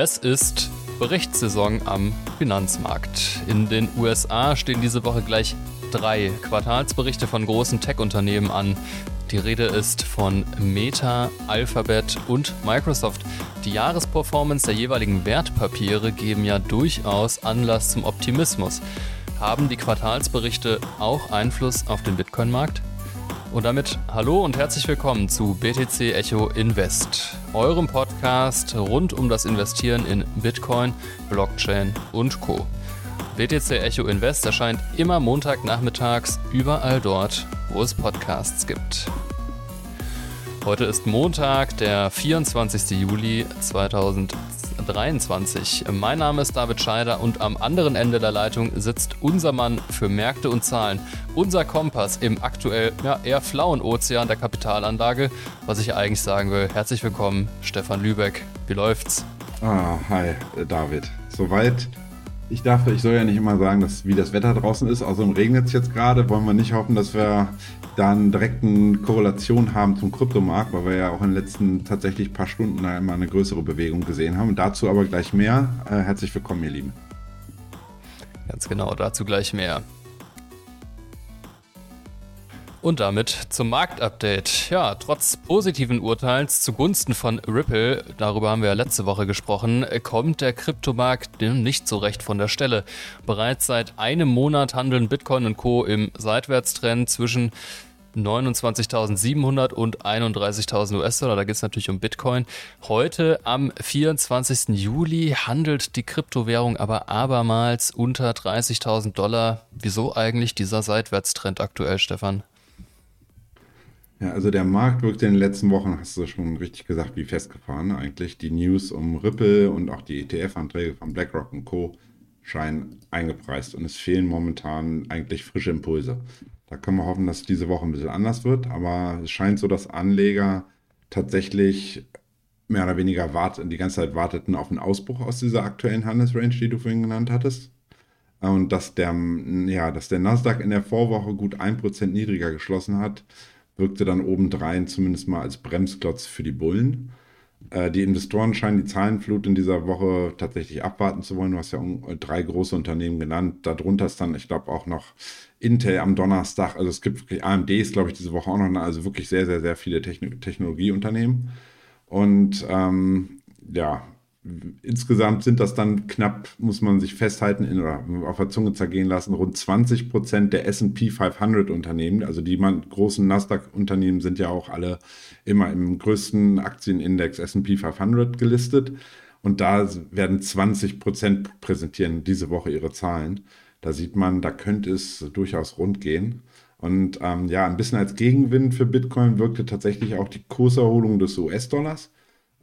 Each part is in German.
Es ist Berichtssaison am Finanzmarkt. In den USA stehen diese Woche gleich drei Quartalsberichte von großen Tech-Unternehmen an. Die Rede ist von Meta, Alphabet und Microsoft. Die Jahresperformance der jeweiligen Wertpapiere geben ja durchaus Anlass zum Optimismus. Haben die Quartalsberichte auch Einfluss auf den Bitcoin-Markt? Und damit hallo und herzlich willkommen zu BTC Echo Invest, eurem Podcast rund um das Investieren in Bitcoin, Blockchain und Co. BTC Echo Invest erscheint immer Montagnachmittags überall dort, wo es Podcasts gibt. Heute ist Montag, der 24. Juli 2023. Mein Name ist David Scheider und am anderen Ende der Leitung sitzt unser Mann für Märkte und Zahlen, unser Kompass im aktuell ja, eher flauen Ozean der Kapitalanlage. Was ich eigentlich sagen will, herzlich willkommen, Stefan Lübeck. Wie läuft's? Ah, hi, David. Soweit ich dachte, ich soll ja nicht immer sagen, dass, wie das Wetter draußen ist. Außerdem regnet es jetzt gerade. Wollen wir nicht hoffen, dass wir dann direkt eine Korrelation haben zum Kryptomarkt, weil wir ja auch in den letzten tatsächlich paar Stunden da immer eine größere Bewegung gesehen haben. Dazu aber gleich mehr. Äh, herzlich willkommen, ihr Lieben. Ganz genau, dazu gleich mehr. Und damit zum Marktupdate. Ja, trotz positiven Urteils zugunsten von Ripple, darüber haben wir ja letzte Woche gesprochen, kommt der Kryptomarkt nicht so recht von der Stelle. Bereits seit einem Monat handeln Bitcoin und Co. im Seitwärtstrend zwischen 29.700 und 31.000 US-Dollar. Da geht es natürlich um Bitcoin. Heute am 24. Juli handelt die Kryptowährung aber abermals unter 30.000 Dollar. Wieso eigentlich dieser Seitwärtstrend aktuell, Stefan? Ja, also der Markt wirkte in den letzten Wochen, hast du schon richtig gesagt, wie festgefahren eigentlich. Die News um Ripple und auch die ETF-Anträge von BlackRock und Co. scheinen eingepreist und es fehlen momentan eigentlich frische Impulse. Da können wir hoffen, dass diese Woche ein bisschen anders wird, aber es scheint so, dass Anleger tatsächlich mehr oder weniger wart, die ganze Zeit warteten auf einen Ausbruch aus dieser aktuellen Handelsrange, die du vorhin genannt hattest. Und dass der, ja, dass der Nasdaq in der Vorwoche gut 1% niedriger geschlossen hat, wirkte dann obendrein zumindest mal als Bremsklotz für die Bullen. Äh, die Investoren scheinen die Zahlenflut in dieser Woche tatsächlich abwarten zu wollen. Du hast ja drei große Unternehmen genannt. Darunter ist dann, ich glaube, auch noch Intel am Donnerstag. Also es gibt AMD ist, glaube ich, diese Woche auch noch, also wirklich sehr, sehr, sehr viele Techn Technologieunternehmen. Und ähm, ja, insgesamt sind das dann knapp, muss man sich festhalten in, oder auf der Zunge zergehen lassen, rund 20 Prozent der S&P 500 Unternehmen. Also die man, großen Nasdaq-Unternehmen sind ja auch alle immer im größten Aktienindex S&P 500 gelistet. Und da werden 20 Prozent präsentieren diese Woche ihre Zahlen. Da sieht man, da könnte es durchaus rund gehen. Und ähm, ja, ein bisschen als Gegenwind für Bitcoin wirkte tatsächlich auch die Kurserholung des US-Dollars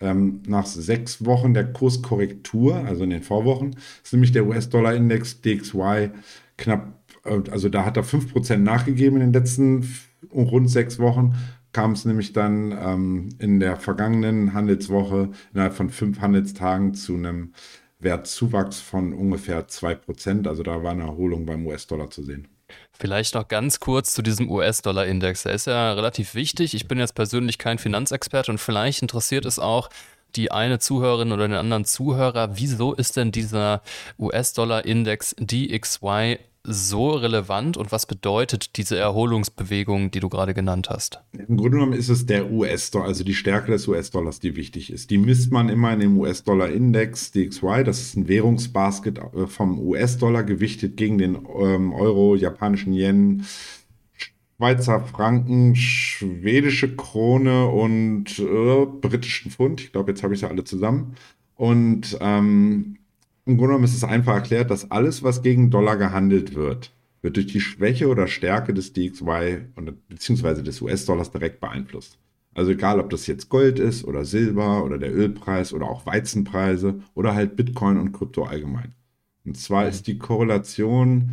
ähm, nach sechs Wochen der Kurskorrektur, also in den Vorwochen, ist nämlich der US-Dollar-Index DXY knapp, äh, also da hat er 5% nachgegeben in den letzten rund sechs Wochen, kam es nämlich dann ähm, in der vergangenen Handelswoche innerhalb von fünf Handelstagen zu einem Wertzuwachs von ungefähr 2%. Also da war eine Erholung beim US-Dollar zu sehen. Vielleicht noch ganz kurz zu diesem US-Dollar-Index. Der ist ja relativ wichtig. Ich bin jetzt persönlich kein Finanzexperte und vielleicht interessiert es auch die eine Zuhörerin oder den anderen Zuhörer. Wieso ist denn dieser US-Dollar-Index DXY so relevant und was bedeutet diese Erholungsbewegung, die du gerade genannt hast? Im Grunde genommen ist es der US-Dollar, also die Stärke des US-Dollars, die wichtig ist. Die misst man immer in dem US-Dollar-Index DXY. Das ist ein Währungsbasket äh, vom US-Dollar gewichtet gegen den ähm, Euro, japanischen Yen, Schweizer Franken, schwedische Krone und äh, britischen Pfund. Ich glaube, jetzt habe ich sie alle zusammen. Und ähm, im Grunde genommen ist es einfach erklärt, dass alles, was gegen Dollar gehandelt wird, wird durch die Schwäche oder Stärke des DXY bzw. des US-Dollars direkt beeinflusst. Also egal, ob das jetzt Gold ist oder Silber oder der Ölpreis oder auch Weizenpreise oder halt Bitcoin und Krypto allgemein. Und zwar ist die Korrelation,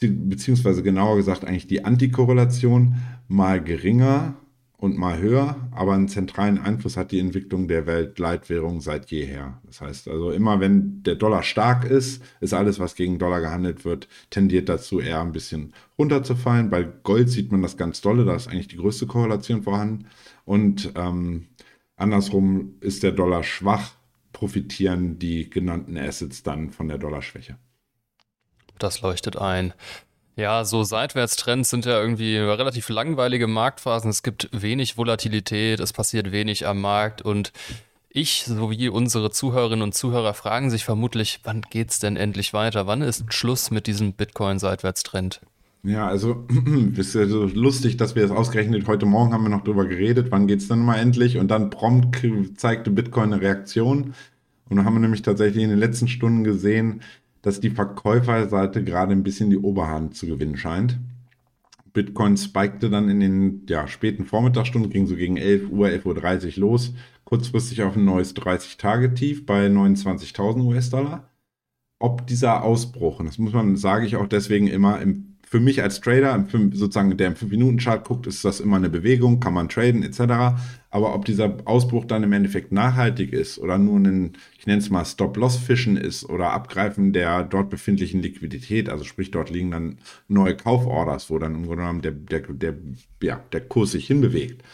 beziehungsweise genauer gesagt eigentlich die Antikorrelation mal geringer und mal höher, aber einen zentralen Einfluss hat die Entwicklung der Weltleitwährung seit jeher. Das heißt also, immer wenn der Dollar stark ist, ist alles, was gegen Dollar gehandelt wird, tendiert dazu eher ein bisschen runterzufallen. Bei Gold sieht man das ganz dolle, da ist eigentlich die größte Korrelation vorhanden. Und ähm, andersrum ist der Dollar schwach, profitieren die genannten Assets dann von der Dollarschwäche. Das leuchtet ein. Ja, so Seitwärtstrends sind ja irgendwie relativ langweilige Marktphasen. Es gibt wenig Volatilität, es passiert wenig am Markt und ich sowie unsere Zuhörerinnen und Zuhörer fragen sich vermutlich, wann geht's denn endlich weiter? Wann ist Schluss mit diesem Bitcoin-Seitwärtstrend? Ja, also ist ja so lustig, dass wir das ausgerechnet heute Morgen haben wir noch drüber geredet, wann geht's denn mal endlich? Und dann prompt zeigte Bitcoin eine Reaktion. Und dann haben wir nämlich tatsächlich in den letzten Stunden gesehen, dass die Verkäuferseite gerade ein bisschen die Oberhand zu gewinnen scheint. Bitcoin spikte dann in den ja, späten Vormittagsstunden, ging so gegen 11 Uhr, 11.30 Uhr los, kurzfristig auf ein neues 30-Tage-Tief bei 29.000 US-Dollar. Ob dieser Ausbruch, und das muss man, sage ich auch deswegen immer, im für mich als Trader, sozusagen der im 5-Minuten-Chart guckt, ist das immer eine Bewegung, kann man traden etc. Aber ob dieser Ausbruch dann im Endeffekt nachhaltig ist oder nur ein, ich nenne es mal Stop-Loss-Fischen ist oder Abgreifen der dort befindlichen Liquidität, also sprich dort liegen dann neue Kauforders, wo dann im Grunde genommen der, der, der, ja, der Kurs sich hinbewegt,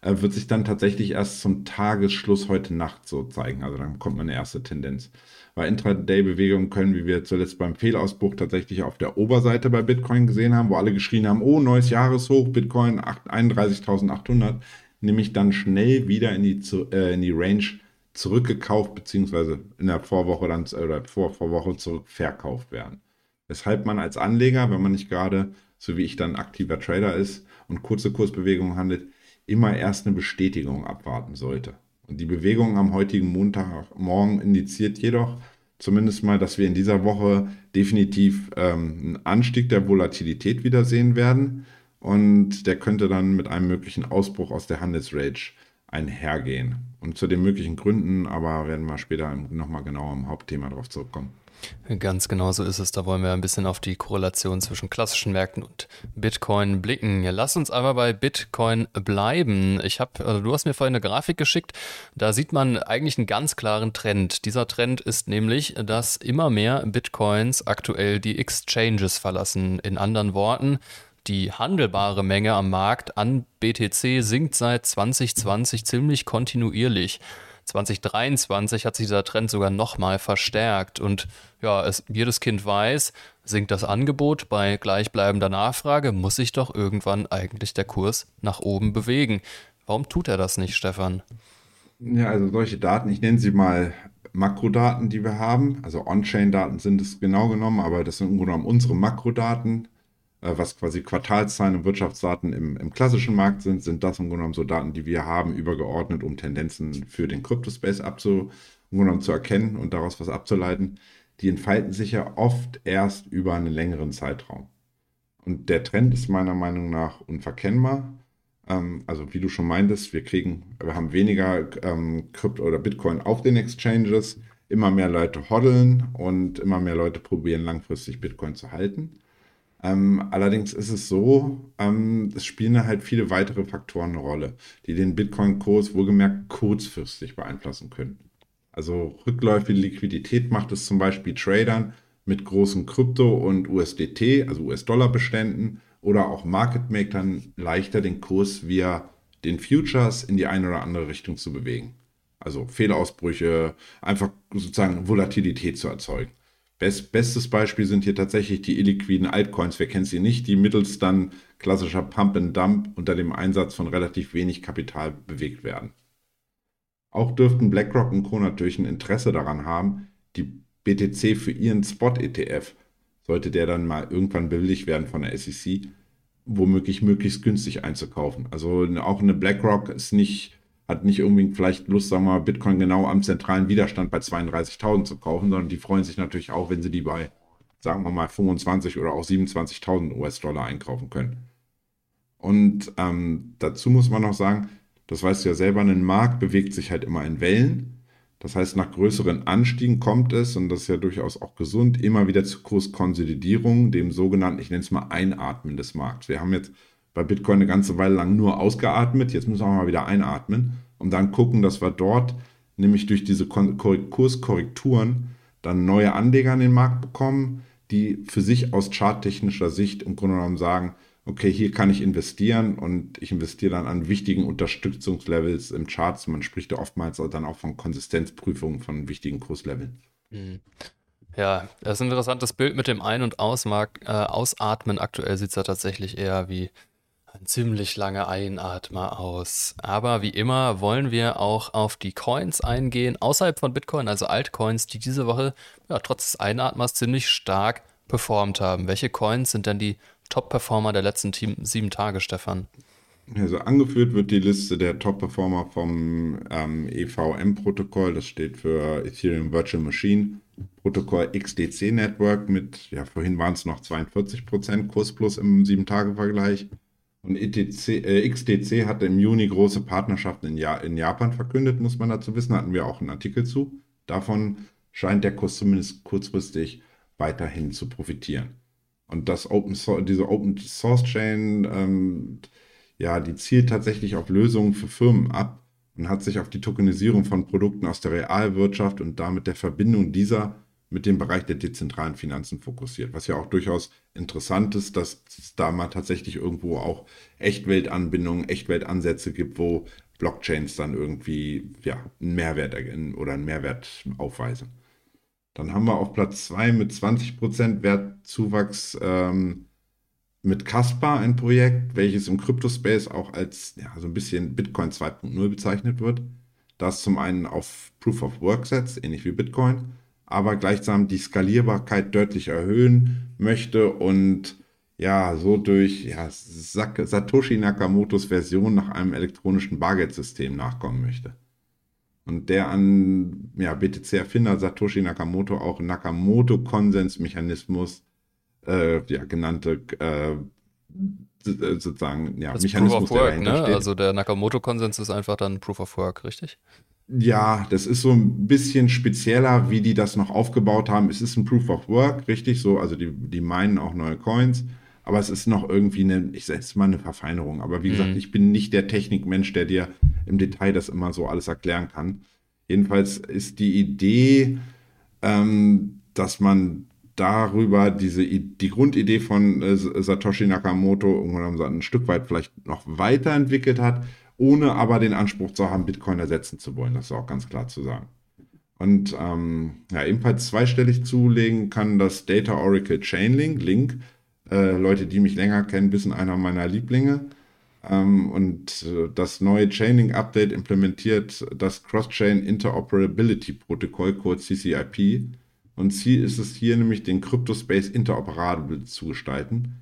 äh, wird sich dann tatsächlich erst zum Tagesschluss heute Nacht so zeigen. Also dann kommt eine erste Tendenz weil Intraday-Bewegungen können, wie wir zuletzt beim Fehlausbruch tatsächlich auf der Oberseite bei Bitcoin gesehen haben, wo alle geschrien haben, oh, neues Jahreshoch, Bitcoin 31.800, nämlich dann schnell wieder in die, äh, in die Range zurückgekauft, beziehungsweise in der Vorwoche dann, oder vor Vorwoche zurück verkauft werden. Weshalb man als Anleger, wenn man nicht gerade, so wie ich dann aktiver Trader ist und kurze Kursbewegungen handelt, immer erst eine Bestätigung abwarten sollte. Die Bewegung am heutigen Montagmorgen indiziert jedoch zumindest mal, dass wir in dieser Woche definitiv ähm, einen Anstieg der Volatilität wiedersehen werden. Und der könnte dann mit einem möglichen Ausbruch aus der Handelsrage einhergehen. Und zu den möglichen Gründen aber werden wir später nochmal genauer im Hauptthema darauf zurückkommen. Ganz genau so ist es. Da wollen wir ein bisschen auf die Korrelation zwischen klassischen Märkten und Bitcoin blicken. Lass uns aber bei Bitcoin bleiben. Ich habe, also du hast mir vorhin eine Grafik geschickt. Da sieht man eigentlich einen ganz klaren Trend. Dieser Trend ist nämlich, dass immer mehr Bitcoins aktuell die Exchanges verlassen. In anderen Worten, die handelbare Menge am Markt an BTC sinkt seit 2020 ziemlich kontinuierlich. 2023 hat sich dieser Trend sogar nochmal verstärkt. Und ja, es, jedes Kind weiß, sinkt das Angebot bei gleichbleibender Nachfrage, muss sich doch irgendwann eigentlich der Kurs nach oben bewegen. Warum tut er das nicht, Stefan? Ja, also solche Daten, ich nenne sie mal Makrodaten, die wir haben. Also On-Chain-Daten sind es genau genommen, aber das sind im Grunde genommen unsere Makrodaten. Äh, was quasi Quartalszahlen und Wirtschaftsdaten im, im, klassischen Markt sind, sind das im Grunde genommen so Daten, die wir haben, übergeordnet, um Tendenzen für den Crypto-Space abzu, zu erkennen und daraus was abzuleiten. Die entfalten sich ja oft erst über einen längeren Zeitraum. Und der Trend ist meiner Meinung nach unverkennbar. Ähm, also wie du schon meintest, wir kriegen, wir haben weniger ähm, Krypto oder Bitcoin auf den Exchanges, immer mehr Leute hoddeln und immer mehr Leute probieren langfristig Bitcoin zu halten. Ähm, allerdings ist es so, ähm, es spielen halt viele weitere Faktoren eine Rolle, die den Bitcoin-Kurs wohlgemerkt kurzfristig beeinflussen können. Also rückläufige Liquidität macht es zum Beispiel Tradern mit großen Krypto- und USDT, also US-Dollar-Beständen oder auch Market-Makern leichter, den Kurs via den Futures in die eine oder andere Richtung zu bewegen. Also Fehlausbrüche, einfach sozusagen Volatilität zu erzeugen. Best, bestes Beispiel sind hier tatsächlich die illiquiden Altcoins. Wer kennt sie nicht? Die mittels dann klassischer Pump and Dump unter dem Einsatz von relativ wenig Kapital bewegt werden. Auch dürften BlackRock und Co. natürlich ein Interesse daran haben, die BTC für ihren Spot-ETF, sollte der dann mal irgendwann bewilligt werden von der SEC, womöglich möglichst günstig einzukaufen. Also auch eine BlackRock ist nicht hat nicht irgendwie vielleicht Lust, sagen wir mal, Bitcoin genau am zentralen Widerstand bei 32.000 zu kaufen, sondern die freuen sich natürlich auch, wenn sie die bei, sagen wir mal, 25 oder auch 27.000 US-Dollar einkaufen können. Und ähm, dazu muss man noch sagen, das weißt du ja selber, ein Markt bewegt sich halt immer in Wellen. Das heißt, nach größeren Anstiegen kommt es, und das ist ja durchaus auch gesund, immer wieder zu Kurskonsolidierung, dem sogenannten, ich nenne es mal Einatmen des Markts. Wir haben jetzt bei Bitcoin eine ganze Weile lang nur ausgeatmet. Jetzt müssen wir mal wieder einatmen und dann gucken, dass wir dort nämlich durch diese Kurskorrekturen dann neue Anleger in den Markt bekommen, die für sich aus charttechnischer Sicht im Grunde genommen sagen, okay, hier kann ich investieren und ich investiere dann an wichtigen Unterstützungslevels im Charts. Man spricht ja oftmals dann auch von Konsistenzprüfungen von wichtigen Kursleveln. Mhm. Ja, das ist ein interessantes Bild mit dem Ein- und Ausmark, äh, Ausatmen. Aktuell sieht es ja tatsächlich eher wie ziemlich langer Einatmer aus. Aber wie immer wollen wir auch auf die Coins eingehen, außerhalb von Bitcoin, also Altcoins, die diese Woche ja, trotz des Einatmers ziemlich stark performt haben. Welche Coins sind denn die Top-Performer der letzten sieben Tage, Stefan? Also angeführt wird die Liste der Top-Performer vom ähm, EVM-Protokoll, das steht für Ethereum Virtual Machine, Protokoll XDC Network mit, ja, vorhin waren es noch 42% Kurs plus im 7-Tage-Vergleich. Und ETC, äh, XDC hatte im Juni große Partnerschaften in, ja in Japan verkündet, muss man dazu wissen, hatten wir auch einen Artikel zu. Davon scheint der Kurs zumindest kurzfristig weiterhin zu profitieren. Und das Open diese Open Source Chain, ähm, ja, die zielt tatsächlich auf Lösungen für Firmen ab und hat sich auf die Tokenisierung von Produkten aus der Realwirtschaft und damit der Verbindung dieser mit dem Bereich der dezentralen Finanzen fokussiert. Was ja auch durchaus interessant ist, dass es da mal tatsächlich irgendwo auch Echtweltanbindungen, Echtweltansätze gibt, wo Blockchains dann irgendwie ja, einen Mehrwert oder einen Mehrwert aufweisen. Dann haben wir auf Platz 2 mit 20% Wertzuwachs ähm, mit Caspar ein Projekt, welches im Crypto-Space auch als ja, so ein bisschen Bitcoin 2.0 bezeichnet wird. Das zum einen auf Proof of Work setzt, ähnlich wie Bitcoin, aber gleichsam die Skalierbarkeit deutlich erhöhen möchte und ja, so durch ja, Satoshi Nakamotos Version nach einem elektronischen Bargeldsystem nachkommen möchte. Und der an ja, BTC-Erfinder Satoshi Nakamoto auch Nakamoto-Konsensmechanismus äh, ja, genannte äh, sozusagen ja, das Mechanismus, Proof of Work, ne? Also der Nakamoto-Konsens ist einfach dann Proof of Work, richtig? Ja, das ist so ein bisschen spezieller, wie die das noch aufgebaut haben. Es ist ein Proof of Work, richtig so. Also die, die meinen auch neue Coins. Aber es ist noch irgendwie eine, ich sage mal eine Verfeinerung. Aber wie mhm. gesagt, ich bin nicht der Technikmensch, der dir im Detail das immer so alles erklären kann. Jedenfalls ist die Idee, ähm, dass man darüber diese die Grundidee von äh, Satoshi Nakamoto ein Stück weit vielleicht noch weiterentwickelt hat ohne aber den Anspruch zu haben, Bitcoin ersetzen zu wollen. Das ist auch ganz klar zu sagen. Und ähm, ja, ebenfalls zweistellig zulegen kann das Data Oracle Chainlink. Link, äh, Leute, die mich länger kennen, wissen einer meiner Lieblinge. Ähm, und äh, das neue Chainlink-Update implementiert das Cross-Chain Interoperability Protokoll, kurz CCIP. Und Ziel ist es hier nämlich, den Cryptospace interoperabel zu gestalten.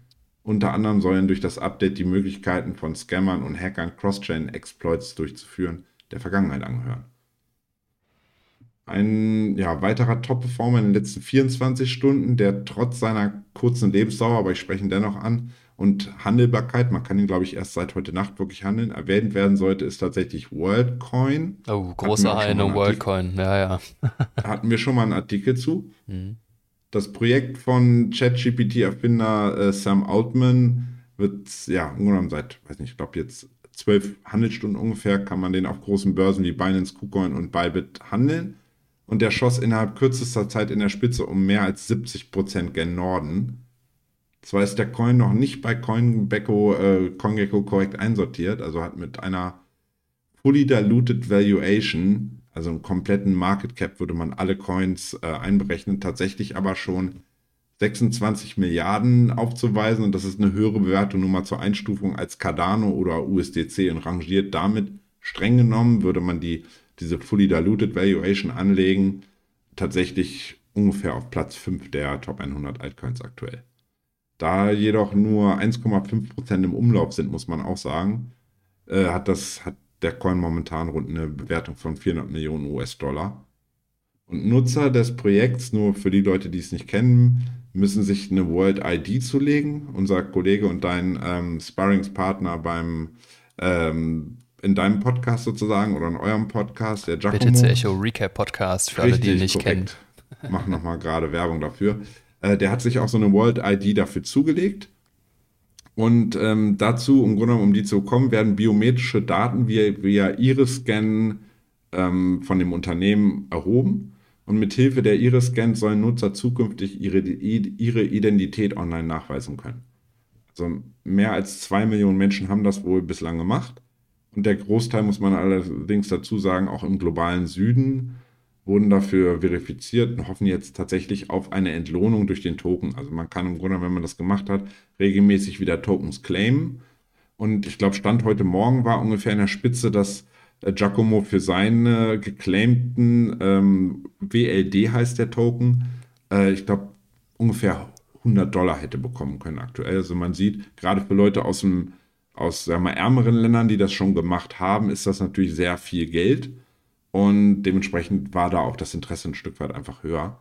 Unter anderem sollen durch das Update die Möglichkeiten von Scammern und Hackern Cross-Chain-Exploits durchzuführen der Vergangenheit angehören. Ein ja, weiterer Top-Performer in den letzten 24 Stunden, der trotz seiner kurzen Lebensdauer, aber ich spreche ihn dennoch an, und Handelbarkeit, man kann ihn, glaube ich, erst seit heute Nacht wirklich handeln, erwähnt werden sollte, ist tatsächlich WorldCoin. Oh, großer eine WorldCoin, ja, ja. hatten wir schon mal einen Artikel zu. Mhm. Das Projekt von ChatGPT-Erfinder äh, Sam Altman wird ja im seit, weiß nicht, ich glaube jetzt zwölf Handelsstunden ungefähr, kann man den auf großen Börsen wie Binance, KuCoin und Bybit handeln. Und der schoss innerhalb kürzester Zeit in der Spitze um mehr als 70 Prozent gen Norden. Zwar ist der Coin noch nicht bei CoinGecko, äh, CoinGecko korrekt einsortiert, also hat mit einer fully diluted valuation also im kompletten Market Cap würde man alle Coins äh, einberechnen, tatsächlich aber schon 26 Milliarden aufzuweisen. Und das ist eine höhere Bewertung nur mal zur Einstufung als Cardano oder USDC und rangiert. Damit streng genommen, würde man die, diese Fully Diluted Valuation anlegen, tatsächlich ungefähr auf Platz 5 der Top 100 Altcoins aktuell. Da jedoch nur 1,5% im Umlauf sind, muss man auch sagen, äh, hat das hat der Coin momentan rund eine Bewertung von 400 Millionen US-Dollar. Und Nutzer des Projekts, nur für die Leute, die es nicht kennen, müssen sich eine World ID zulegen. Unser Kollege und dein ähm, Sparringspartner beim ähm, in deinem Podcast sozusagen oder in eurem Podcast, der Giacomo. BTC Echo Recap Podcast für alle, die ihn nicht korrekt. kennen. Mach nochmal gerade Werbung dafür. Äh, der hat sich auch so eine World ID dafür zugelegt und ähm, dazu, im Grunde um die zu kommen, werden biometrische Daten via, via Iris-Scan ähm, von dem Unternehmen erhoben. Und mit Hilfe der Iris-Scan sollen Nutzer zukünftig ihre, ihre Identität online nachweisen können. Also mehr als zwei Millionen Menschen haben das wohl bislang gemacht. Und der Großteil, muss man allerdings dazu sagen, auch im globalen Süden wurden dafür verifiziert und hoffen jetzt tatsächlich auf eine Entlohnung durch den Token. Also man kann im Grunde, wenn man das gemacht hat, regelmäßig wieder Tokens claimen. Und ich glaube, Stand heute Morgen war ungefähr in der Spitze, dass äh, Giacomo für seine geclaimten ähm, WLD heißt der Token, äh, ich glaube, ungefähr 100 Dollar hätte bekommen können aktuell. Also man sieht, gerade für Leute aus dem aus sagen wir, ärmeren Ländern, die das schon gemacht haben, ist das natürlich sehr viel Geld. Und dementsprechend war da auch das Interesse ein Stück weit einfach höher.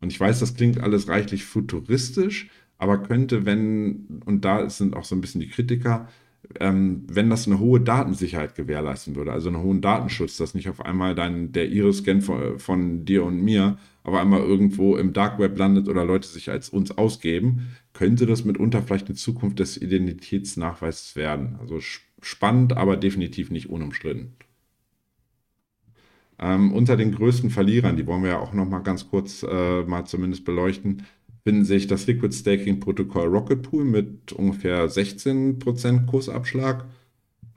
Und ich weiß, das klingt alles reichlich futuristisch, aber könnte, wenn, und da sind auch so ein bisschen die Kritiker, ähm, wenn das eine hohe Datensicherheit gewährleisten würde, also einen hohen Datenschutz, dass nicht auf einmal dann der Iris-Scan von, von, dir und mir auf einmal irgendwo im Dark Web landet oder Leute sich als uns ausgeben, könnte das mitunter vielleicht eine Zukunft des Identitätsnachweises werden. Also spannend, aber definitiv nicht unumstritten. Ähm, unter den größten Verlierern, die wollen wir ja auch noch mal ganz kurz äh, mal zumindest beleuchten, finden sich das Liquid Staking Protokoll Rocket Pool mit ungefähr 16% Kursabschlag.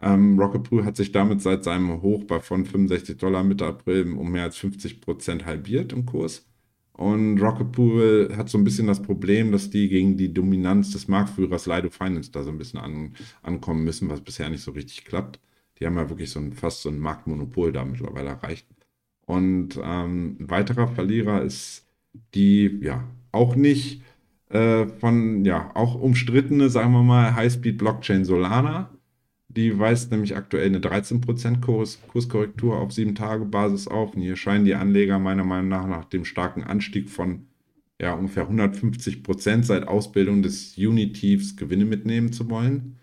Ähm, Rocket Pool hat sich damit seit seinem Hoch bei von 65 Dollar Mitte April um mehr als 50% halbiert im Kurs. Und Rocket Pool hat so ein bisschen das Problem, dass die gegen die Dominanz des Marktführers Lido Finance da so ein bisschen an, ankommen müssen, was bisher nicht so richtig klappt. Die haben ja wirklich so ein, fast so ein Marktmonopol da mittlerweile erreicht. Und ähm, ein weiterer Verlierer ist die, ja, auch nicht äh, von, ja, auch umstrittene, sagen wir mal, Highspeed-Blockchain Solana. Die weist nämlich aktuell eine 13% Kurs, Kurskorrektur auf 7-Tage-Basis auf. Und hier scheinen die Anleger meiner Meinung nach nach dem starken Anstieg von ja, ungefähr 150% seit Ausbildung des Unitiefs Gewinne mitnehmen zu wollen.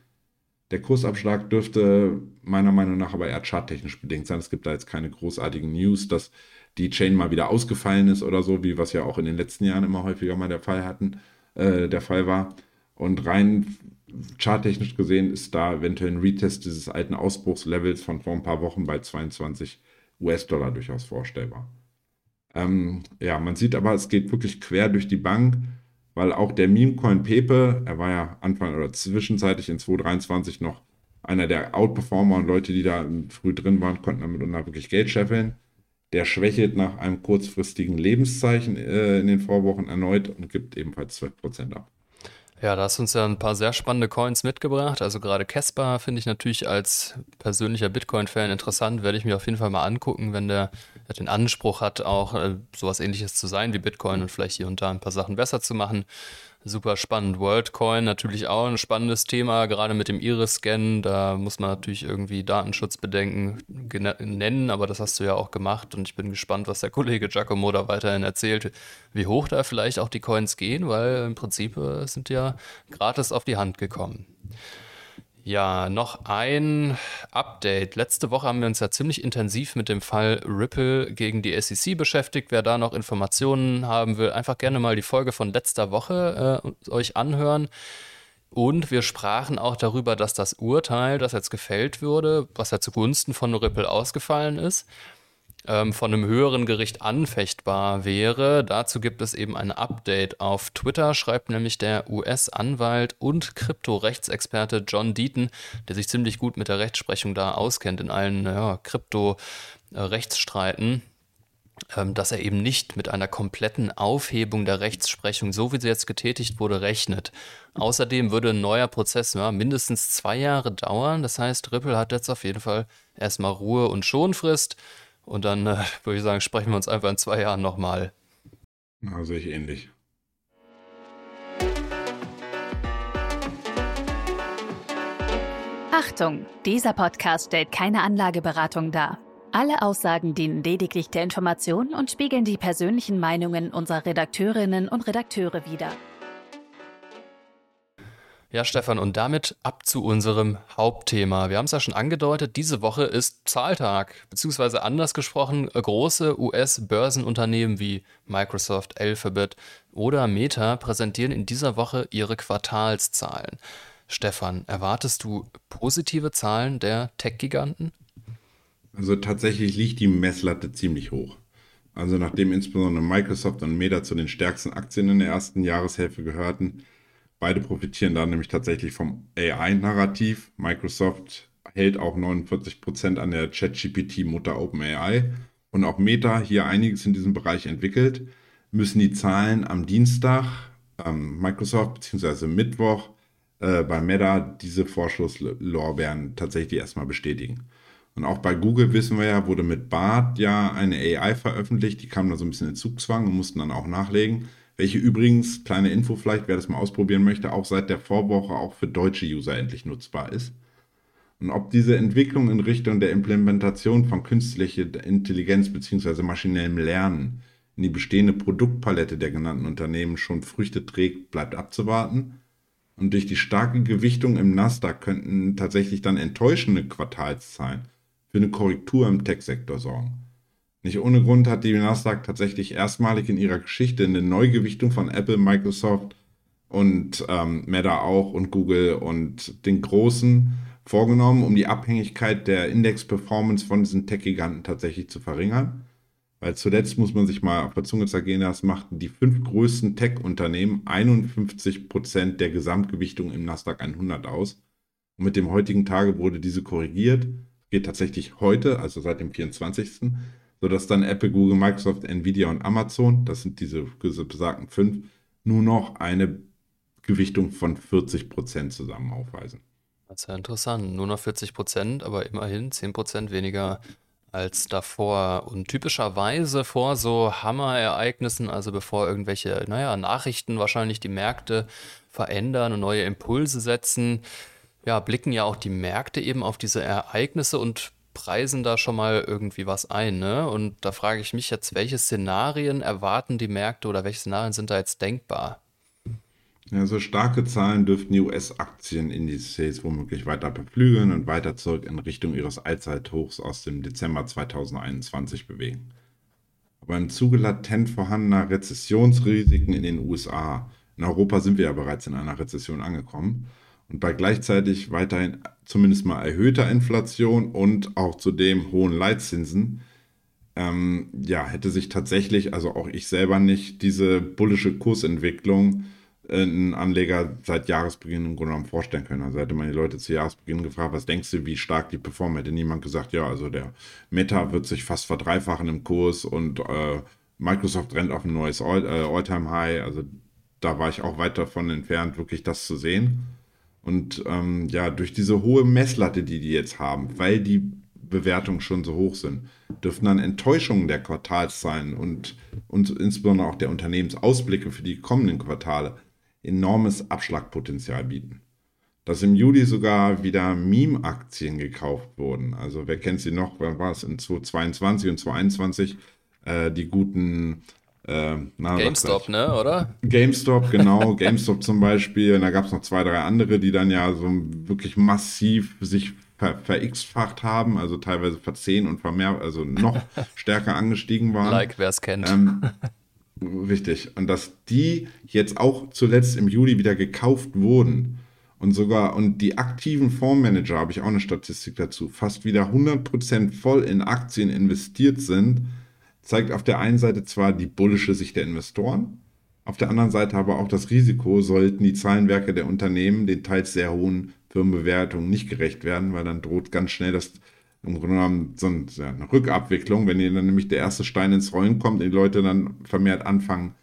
Der Kursabschlag dürfte meiner Meinung nach aber eher charttechnisch bedingt sein. Es gibt da jetzt keine großartigen News, dass die Chain mal wieder ausgefallen ist oder so, wie was ja auch in den letzten Jahren immer häufiger mal der Fall hatten, äh, der Fall war. Und rein charttechnisch gesehen ist da eventuell ein Retest dieses alten Ausbruchslevels von vor ein paar Wochen bei 22 US-Dollar durchaus vorstellbar. Ähm, ja, man sieht aber, es geht wirklich quer durch die Bank, weil auch der Meme-Coin Pepe, er war ja Anfang oder zwischenzeitlich in 2023 noch einer der Outperformer und Leute, die da früh drin waren, konnten damit unter wirklich Geld scheffeln. Der schwächelt nach einem kurzfristigen Lebenszeichen äh, in den Vorwochen erneut und gibt ebenfalls 12% ab. Ja, da hast du uns ja ein paar sehr spannende Coins mitgebracht. Also gerade Casper finde ich natürlich als persönlicher Bitcoin-Fan interessant. Werde ich mir auf jeden Fall mal angucken, wenn der den Anspruch hat, auch äh, sowas ähnliches zu sein wie Bitcoin und vielleicht hier und da ein paar Sachen besser zu machen super spannend. WorldCoin natürlich auch ein spannendes Thema, gerade mit dem Iris-Scan. Da muss man natürlich irgendwie Datenschutzbedenken nennen, aber das hast du ja auch gemacht und ich bin gespannt, was der Kollege Giacomo da weiterhin erzählt, wie hoch da vielleicht auch die Coins gehen, weil im Prinzip äh, sind ja gratis auf die Hand gekommen. Ja, noch ein Update. Letzte Woche haben wir uns ja ziemlich intensiv mit dem Fall Ripple gegen die SEC beschäftigt. Wer da noch Informationen haben will, einfach gerne mal die Folge von letzter Woche äh, euch anhören. Und wir sprachen auch darüber, dass das Urteil, das jetzt gefällt wurde, was ja zugunsten von Ripple ausgefallen ist, ähm, von einem höheren Gericht anfechtbar wäre. Dazu gibt es eben ein Update auf Twitter, schreibt nämlich der US-Anwalt und Kryptorechtsexperte John Deaton, der sich ziemlich gut mit der Rechtsprechung da auskennt in allen ja, Krypto-Rechtsstreiten ähm, dass er eben nicht mit einer kompletten Aufhebung der Rechtsprechung, so wie sie jetzt getätigt wurde, rechnet. Außerdem würde ein neuer Prozess ja, mindestens zwei Jahre dauern. Das heißt, Ripple hat jetzt auf jeden Fall erstmal Ruhe und Schonfrist. Und dann äh, würde ich sagen, sprechen wir uns einfach in zwei Jahren nochmal. Na, sehe ich ähnlich. Achtung, dieser Podcast stellt keine Anlageberatung dar. Alle Aussagen dienen lediglich der Information und spiegeln die persönlichen Meinungen unserer Redakteurinnen und Redakteure wider. Ja, Stefan, und damit ab zu unserem Hauptthema. Wir haben es ja schon angedeutet, diese Woche ist Zahltag, beziehungsweise anders gesprochen, große US-Börsenunternehmen wie Microsoft, Alphabet oder Meta präsentieren in dieser Woche ihre Quartalszahlen. Stefan, erwartest du positive Zahlen der Tech-Giganten? Also tatsächlich liegt die Messlatte ziemlich hoch. Also nachdem insbesondere Microsoft und Meta zu den stärksten Aktien in der ersten Jahreshälfte gehörten, Beide profitieren da nämlich tatsächlich vom AI-Narrativ. Microsoft hält auch 49% an der ChatGPT-Mutter OpenAI. Und auch Meta hier einiges in diesem Bereich entwickelt, müssen die Zahlen am Dienstag, ähm, Microsoft bzw. Mittwoch äh, bei Meta diese Vorschusslorbeeren tatsächlich erstmal bestätigen. Und auch bei Google wissen wir ja, wurde mit BART ja eine AI veröffentlicht, die kam da so ein bisschen in Zugzwang und mussten dann auch nachlegen. Welche übrigens, kleine Info vielleicht, wer das mal ausprobieren möchte, auch seit der Vorwoche auch für deutsche User endlich nutzbar ist. Und ob diese Entwicklung in Richtung der Implementation von künstlicher Intelligenz bzw. maschinellem Lernen in die bestehende Produktpalette der genannten Unternehmen schon Früchte trägt, bleibt abzuwarten. Und durch die starke Gewichtung im Nasdaq könnten tatsächlich dann enttäuschende Quartalszahlen für eine Korrektur im Tech-Sektor sorgen. Nicht ohne Grund hat die Nasdaq tatsächlich erstmalig in ihrer Geschichte eine Neugewichtung von Apple, Microsoft und ähm, Meta auch und Google und den großen vorgenommen, um die Abhängigkeit der Index-Performance von diesen Tech-Giganten tatsächlich zu verringern. Weil zuletzt muss man sich mal auf der Zunge zergehen, das machten die fünf größten Tech-Unternehmen 51% der Gesamtgewichtung im Nasdaq 100 aus. Und mit dem heutigen Tage wurde diese korrigiert geht tatsächlich heute, also seit dem 24., sodass dann Apple, Google, Microsoft, Nvidia und Amazon, das sind diese besagten fünf, nur noch eine Gewichtung von 40 Prozent zusammen aufweisen. Das ist ja interessant. Nur noch 40 Prozent, aber immerhin 10 Prozent weniger als davor. Und typischerweise vor so Hammerereignissen, also bevor irgendwelche, naja, Nachrichten wahrscheinlich die Märkte verändern und neue Impulse setzen, ja, blicken ja auch die Märkte eben auf diese Ereignisse und preisen da schon mal irgendwie was ein. Ne? Und da frage ich mich jetzt, welche Szenarien erwarten die Märkte oder welche Szenarien sind da jetzt denkbar? Ja, so starke Zahlen dürften die US-Aktienindizes womöglich weiter beflügeln und weiter zurück in Richtung ihres Allzeithochs aus dem Dezember 2021 bewegen. Aber im Zuge latent vorhandener Rezessionsrisiken in den USA, in Europa sind wir ja bereits in einer Rezession angekommen, und bei gleichzeitig weiterhin zumindest mal erhöhter Inflation und auch zudem hohen Leitzinsen, ähm, ja, hätte sich tatsächlich, also auch ich selber nicht, diese bullische Kursentwicklung äh, ein Anleger seit Jahresbeginn im Grunde genommen vorstellen können. Also hätte man die Leute zu Jahresbeginn gefragt, was denkst du, wie stark die performen, hätte niemand gesagt, ja, also der Meta wird sich fast verdreifachen im Kurs und äh, Microsoft rennt auf ein neues All, äh, All-Time-High. Also da war ich auch weit davon entfernt, wirklich das zu sehen. Und ähm, ja, durch diese hohe Messlatte, die die jetzt haben, weil die Bewertungen schon so hoch sind, dürfen dann Enttäuschungen der Quartalszahlen und, und insbesondere auch der Unternehmensausblicke für die kommenden Quartale enormes Abschlagpotenzial bieten. Dass im Juli sogar wieder Meme-Aktien gekauft wurden. Also wer kennt sie noch, wann war es in 2022 und 2021, äh, die guten äh, na, GameStop, ne, oder? GameStop, genau. GameStop zum Beispiel. Und da gab es noch zwei, drei andere, die dann ja so wirklich massiv sich ver, ver haben, also teilweise verzehn und vermehrt, also noch stärker angestiegen waren. Like, wer es kennt. Ähm, richtig. Und dass die jetzt auch zuletzt im Juli wieder gekauft wurden und sogar, und die aktiven Fondsmanager, habe ich auch eine Statistik dazu, fast wieder 100% voll in Aktien investiert sind, zeigt auf der einen Seite zwar die bullische Sicht der Investoren, auf der anderen Seite aber auch das Risiko, sollten die Zahlenwerke der Unternehmen den teils sehr hohen Firmenbewertungen nicht gerecht werden, weil dann droht ganz schnell das im Grunde genommen so eine Rückabwicklung, wenn dann nämlich der erste Stein ins Rollen kommt die Leute dann vermehrt anfangen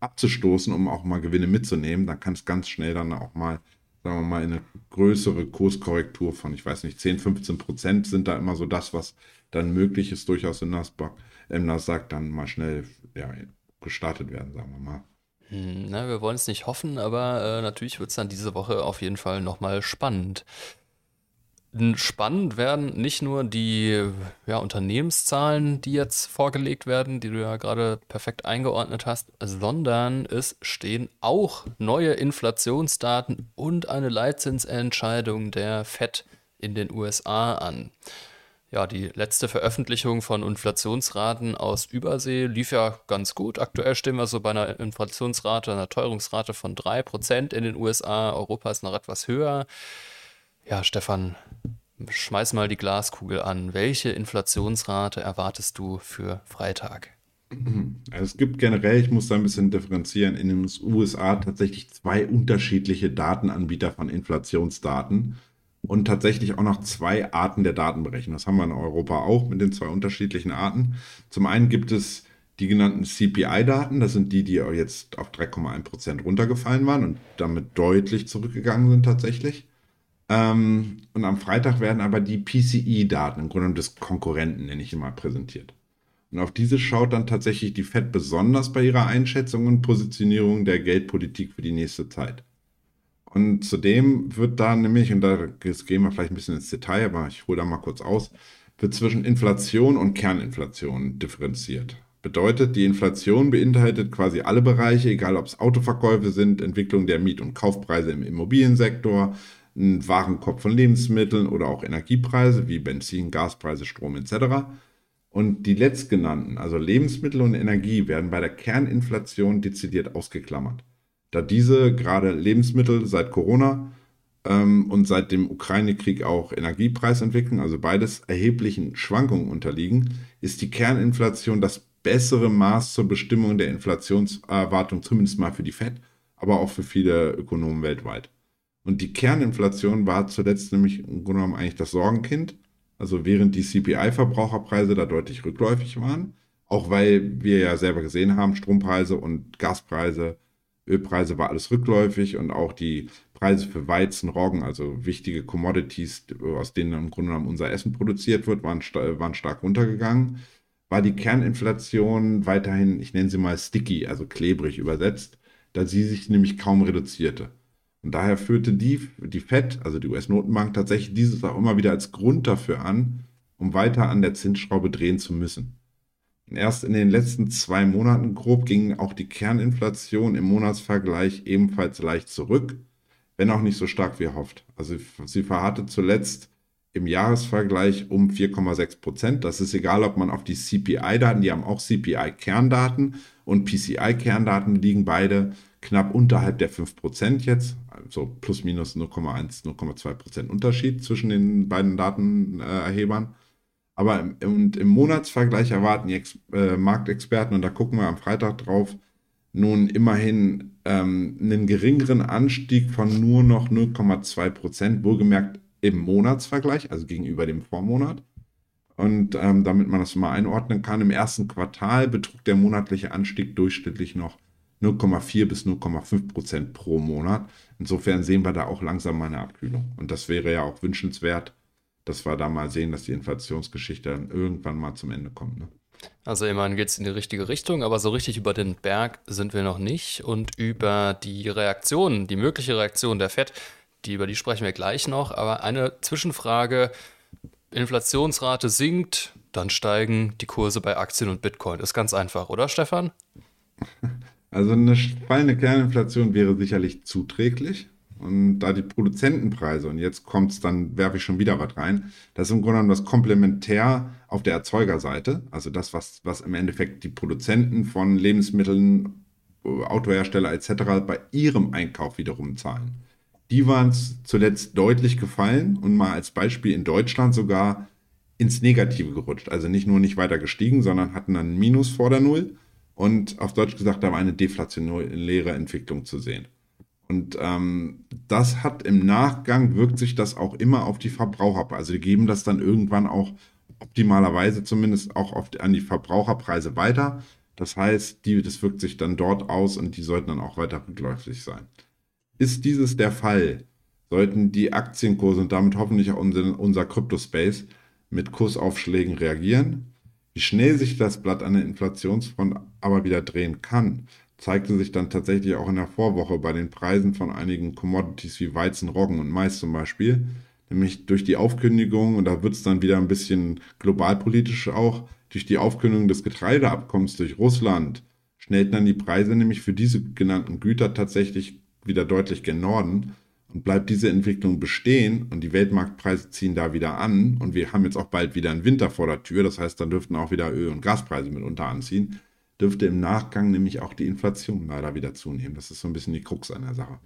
abzustoßen, um auch mal Gewinne mitzunehmen, dann kann es ganz schnell dann auch mal, sagen wir mal, eine größere Kurskorrektur von, ich weiß nicht, 10, 15 Prozent sind da immer so das, was dann möglich ist, durchaus in Nasdaq im Nasdaq dann mal schnell ja, gestartet werden, sagen wir mal. Hm, na, wir wollen es nicht hoffen, aber äh, natürlich wird es dann diese Woche auf jeden Fall nochmal spannend. Spannend werden nicht nur die ja, Unternehmenszahlen, die jetzt vorgelegt werden, die du ja gerade perfekt eingeordnet hast, sondern es stehen auch neue Inflationsdaten und eine Leitzinsentscheidung der FED in den USA an. Ja, die letzte Veröffentlichung von Inflationsraten aus Übersee lief ja ganz gut. Aktuell stehen wir so bei einer Inflationsrate, einer Teuerungsrate von 3% in den USA. Europa ist noch etwas höher. Ja, Stefan, schmeiß mal die Glaskugel an. Welche Inflationsrate erwartest du für Freitag? Also es gibt generell, ich muss da ein bisschen differenzieren, in den USA tatsächlich zwei unterschiedliche Datenanbieter von Inflationsdaten und tatsächlich auch noch zwei Arten der Datenberechnung. Das haben wir in Europa auch mit den zwei unterschiedlichen Arten. Zum einen gibt es die genannten CPI-Daten, das sind die, die jetzt auf 3,1 Prozent runtergefallen waren und damit deutlich zurückgegangen sind tatsächlich. Ähm, und am Freitag werden aber die PCI-Daten, im Grunde des Konkurrenten, nenne ich immer, präsentiert. Und auf diese schaut dann tatsächlich die FED besonders bei ihrer Einschätzung und Positionierung der Geldpolitik für die nächste Zeit. Und zudem wird da nämlich, und da gehen wir vielleicht ein bisschen ins Detail, aber ich hole da mal kurz aus, wird zwischen Inflation und Kerninflation differenziert. Bedeutet, die Inflation beinhaltet quasi alle Bereiche, egal ob es Autoverkäufe sind, Entwicklung der Miet- und Kaufpreise im Immobiliensektor, ein Warenkorb von Lebensmitteln oder auch Energiepreise wie Benzin, Gaspreise, Strom etc. Und die letztgenannten, also Lebensmittel und Energie, werden bei der Kerninflation dezidiert ausgeklammert. Da diese gerade Lebensmittel seit Corona ähm, und seit dem Ukraine-Krieg auch Energiepreisentwicklung, also beides erheblichen Schwankungen unterliegen, ist die Kerninflation das bessere Maß zur Bestimmung der Inflationserwartung, zumindest mal für die FED, aber auch für viele Ökonomen weltweit. Und die Kerninflation war zuletzt nämlich im Grunde genommen eigentlich das Sorgenkind. Also während die CPI-Verbraucherpreise da deutlich rückläufig waren, auch weil wir ja selber gesehen haben, Strompreise und Gaspreise, Ölpreise war alles rückläufig und auch die Preise für Weizen, Roggen, also wichtige Commodities, aus denen im Grunde genommen unser Essen produziert wird, waren, waren stark runtergegangen war die Kerninflation weiterhin, ich nenne sie mal sticky, also klebrig übersetzt, da sie sich nämlich kaum reduzierte. Und daher führte die, die FED, also die US-Notenbank, tatsächlich dieses auch immer wieder als Grund dafür an, um weiter an der Zinsschraube drehen zu müssen. Erst in den letzten zwei Monaten grob ging auch die Kerninflation im Monatsvergleich ebenfalls leicht zurück, wenn auch nicht so stark wie erhofft. Also sie verharrte zuletzt im Jahresvergleich um 4,6 Prozent. Das ist egal, ob man auf die CPI-Daten, die haben auch CPI-Kerndaten und PCI-Kerndaten liegen beide knapp unterhalb der 5 Prozent jetzt, also plus minus 0,1, 0,2 Prozent Unterschied zwischen den beiden Datenerhebern. Aber im, und im Monatsvergleich erwarten die Ex äh, Marktexperten, und da gucken wir am Freitag drauf, nun immerhin ähm, einen geringeren Anstieg von nur noch 0,2 Prozent, wohlgemerkt im Monatsvergleich, also gegenüber dem Vormonat. Und ähm, damit man das mal einordnen kann, im ersten Quartal betrug der monatliche Anstieg durchschnittlich noch 0,4 bis 0,5 Prozent pro Monat. Insofern sehen wir da auch langsam mal eine Abkühlung. Und das wäre ja auch wünschenswert, dass wir da mal sehen, dass die Inflationsgeschichte dann irgendwann mal zum Ende kommt. Ne? Also immerhin geht es in die richtige Richtung, aber so richtig über den Berg sind wir noch nicht. Und über die Reaktion, die mögliche Reaktion der FED, die, über die sprechen wir gleich noch. Aber eine Zwischenfrage: Inflationsrate sinkt, dann steigen die Kurse bei Aktien und Bitcoin. Ist ganz einfach, oder Stefan? Also eine fallende Kerninflation wäre sicherlich zuträglich. Und da die Produzentenpreise, und jetzt kommt es dann, werfe ich schon wieder was rein, das ist im Grunde genommen das Komplementär auf der Erzeugerseite, also das, was, was im Endeffekt die Produzenten von Lebensmitteln, Autohersteller etc. bei ihrem Einkauf wiederum zahlen die waren zuletzt deutlich gefallen und mal als Beispiel in Deutschland sogar ins Negative gerutscht. Also nicht nur nicht weiter gestiegen, sondern hatten dann ein Minus vor der Null. Und auf Deutsch gesagt, da war eine deflationäre Entwicklung zu sehen. Und ähm, das hat im Nachgang, wirkt sich das auch immer auf die Verbraucher. Also die geben das dann irgendwann auch optimalerweise zumindest auch auf, an die Verbraucherpreise weiter. Das heißt, die, das wirkt sich dann dort aus und die sollten dann auch weiter rückläufig sein. Ist dieses der Fall, sollten die Aktienkurse und damit hoffentlich auch unser, unser Kryptospace mit Kursaufschlägen reagieren. Wie schnell sich das Blatt an der Inflationsfront aber wieder drehen kann, zeigte sich dann tatsächlich auch in der Vorwoche bei den Preisen von einigen Commodities wie Weizen, Roggen und Mais zum Beispiel. Nämlich durch die Aufkündigung, und da wird es dann wieder ein bisschen globalpolitisch auch, durch die Aufkündigung des Getreideabkommens durch Russland schnellten dann die Preise nämlich für diese genannten Güter tatsächlich wieder deutlich gen Norden. Und bleibt diese Entwicklung bestehen und die Weltmarktpreise ziehen da wieder an und wir haben jetzt auch bald wieder einen Winter vor der Tür, das heißt, dann dürften auch wieder Öl- und Gaspreise mitunter anziehen, dürfte im Nachgang nämlich auch die Inflation leider wieder zunehmen. Das ist so ein bisschen die Krux an der Sache.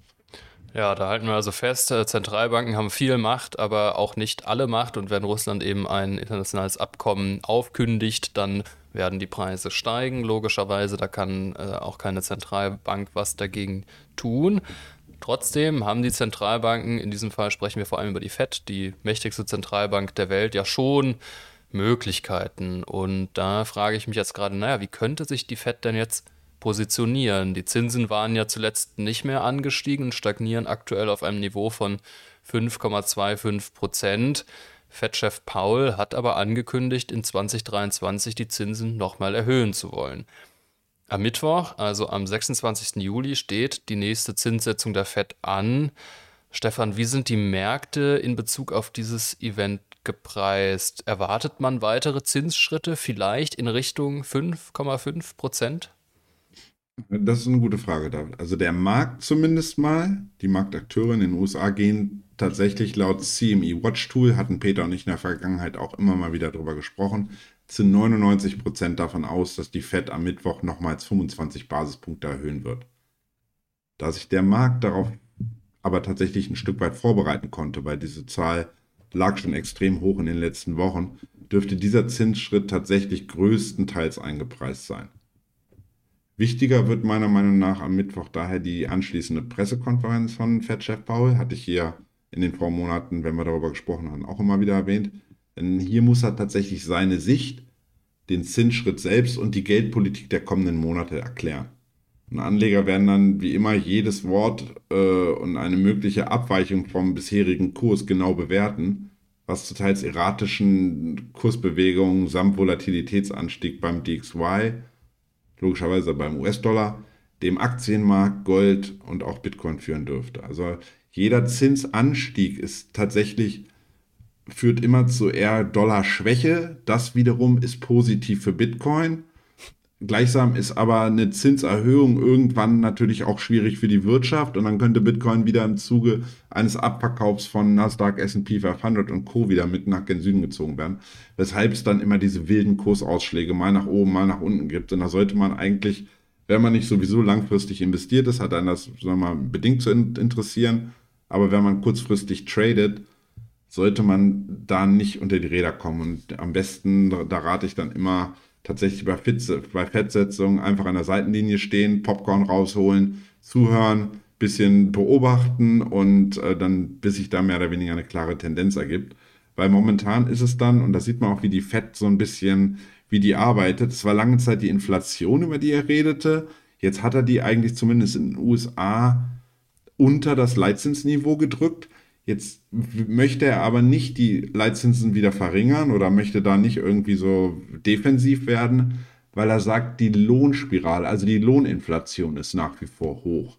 Ja, da halten wir also fest, äh, Zentralbanken haben viel Macht, aber auch nicht alle Macht. Und wenn Russland eben ein internationales Abkommen aufkündigt, dann werden die Preise steigen. Logischerweise, da kann äh, auch keine Zentralbank was dagegen tun. Trotzdem haben die Zentralbanken, in diesem Fall sprechen wir vor allem über die FED, die mächtigste Zentralbank der Welt, ja schon Möglichkeiten. Und da frage ich mich jetzt gerade, naja, wie könnte sich die FED denn jetzt positionieren? Die Zinsen waren ja zuletzt nicht mehr angestiegen und stagnieren aktuell auf einem Niveau von 5,25 Prozent. Fed-Chef Paul hat aber angekündigt, in 2023 die Zinsen nochmal erhöhen zu wollen. Am Mittwoch, also am 26. Juli, steht die nächste Zinssetzung der Fed an. Stefan, wie sind die Märkte in Bezug auf dieses Event gepreist? Erwartet man weitere Zinsschritte vielleicht in Richtung 5,5 Prozent? Das ist eine gute Frage, David. Also der Markt zumindest mal, die Marktakteure in den USA gehen tatsächlich laut CME Watch Tool, hatten Peter und ich in der Vergangenheit auch immer mal wieder darüber gesprochen, zu 99 Prozent davon aus, dass die Fed am Mittwoch nochmals 25 Basispunkte erhöhen wird. Da sich der Markt darauf aber tatsächlich ein Stück weit vorbereiten konnte, weil diese Zahl lag schon extrem hoch in den letzten Wochen, dürfte dieser Zinsschritt tatsächlich größtenteils eingepreist sein. Wichtiger wird meiner Meinung nach am Mittwoch daher die anschließende Pressekonferenz von Fed-Chef Paul. Hatte ich hier in den Vormonaten, wenn wir darüber gesprochen haben, auch immer wieder erwähnt. Denn hier muss er tatsächlich seine Sicht, den Zinsschritt selbst und die Geldpolitik der kommenden Monate erklären. Und Anleger werden dann wie immer jedes Wort äh, und eine mögliche Abweichung vom bisherigen Kurs genau bewerten, was zu teils erratischen Kursbewegungen samt Volatilitätsanstieg beim DXY logischerweise beim US-Dollar, dem Aktienmarkt, Gold und auch Bitcoin führen dürfte. Also jeder Zinsanstieg ist tatsächlich führt immer zu eher Dollarschwäche. Das wiederum ist positiv für Bitcoin. Gleichsam ist aber eine Zinserhöhung irgendwann natürlich auch schwierig für die Wirtschaft und dann könnte Bitcoin wieder im Zuge eines Abverkaufs von Nasdaq, S&P 500 und Co. wieder mit nach gen Süden gezogen werden, weshalb es dann immer diese wilden Kursausschläge mal nach oben, mal nach unten gibt. Und da sollte man eigentlich, wenn man nicht sowieso langfristig investiert ist, hat einen das sagen wir mal, bedingt zu interessieren, aber wenn man kurzfristig tradet, sollte man da nicht unter die Räder kommen. Und am besten, da rate ich dann immer, tatsächlich bei, Fitze, bei Fettsetzung einfach an der Seitenlinie stehen, Popcorn rausholen, zuhören, bisschen beobachten und äh, dann, bis sich da mehr oder weniger eine klare Tendenz ergibt. Weil momentan ist es dann, und da sieht man auch, wie die Fett so ein bisschen, wie die arbeitet. Es war lange Zeit die Inflation, über die er redete. Jetzt hat er die eigentlich zumindest in den USA unter das Leitzinsniveau gedrückt. Jetzt möchte er aber nicht die Leitzinsen wieder verringern oder möchte da nicht irgendwie so defensiv werden, weil er sagt, die Lohnspirale, also die Lohninflation ist nach wie vor hoch.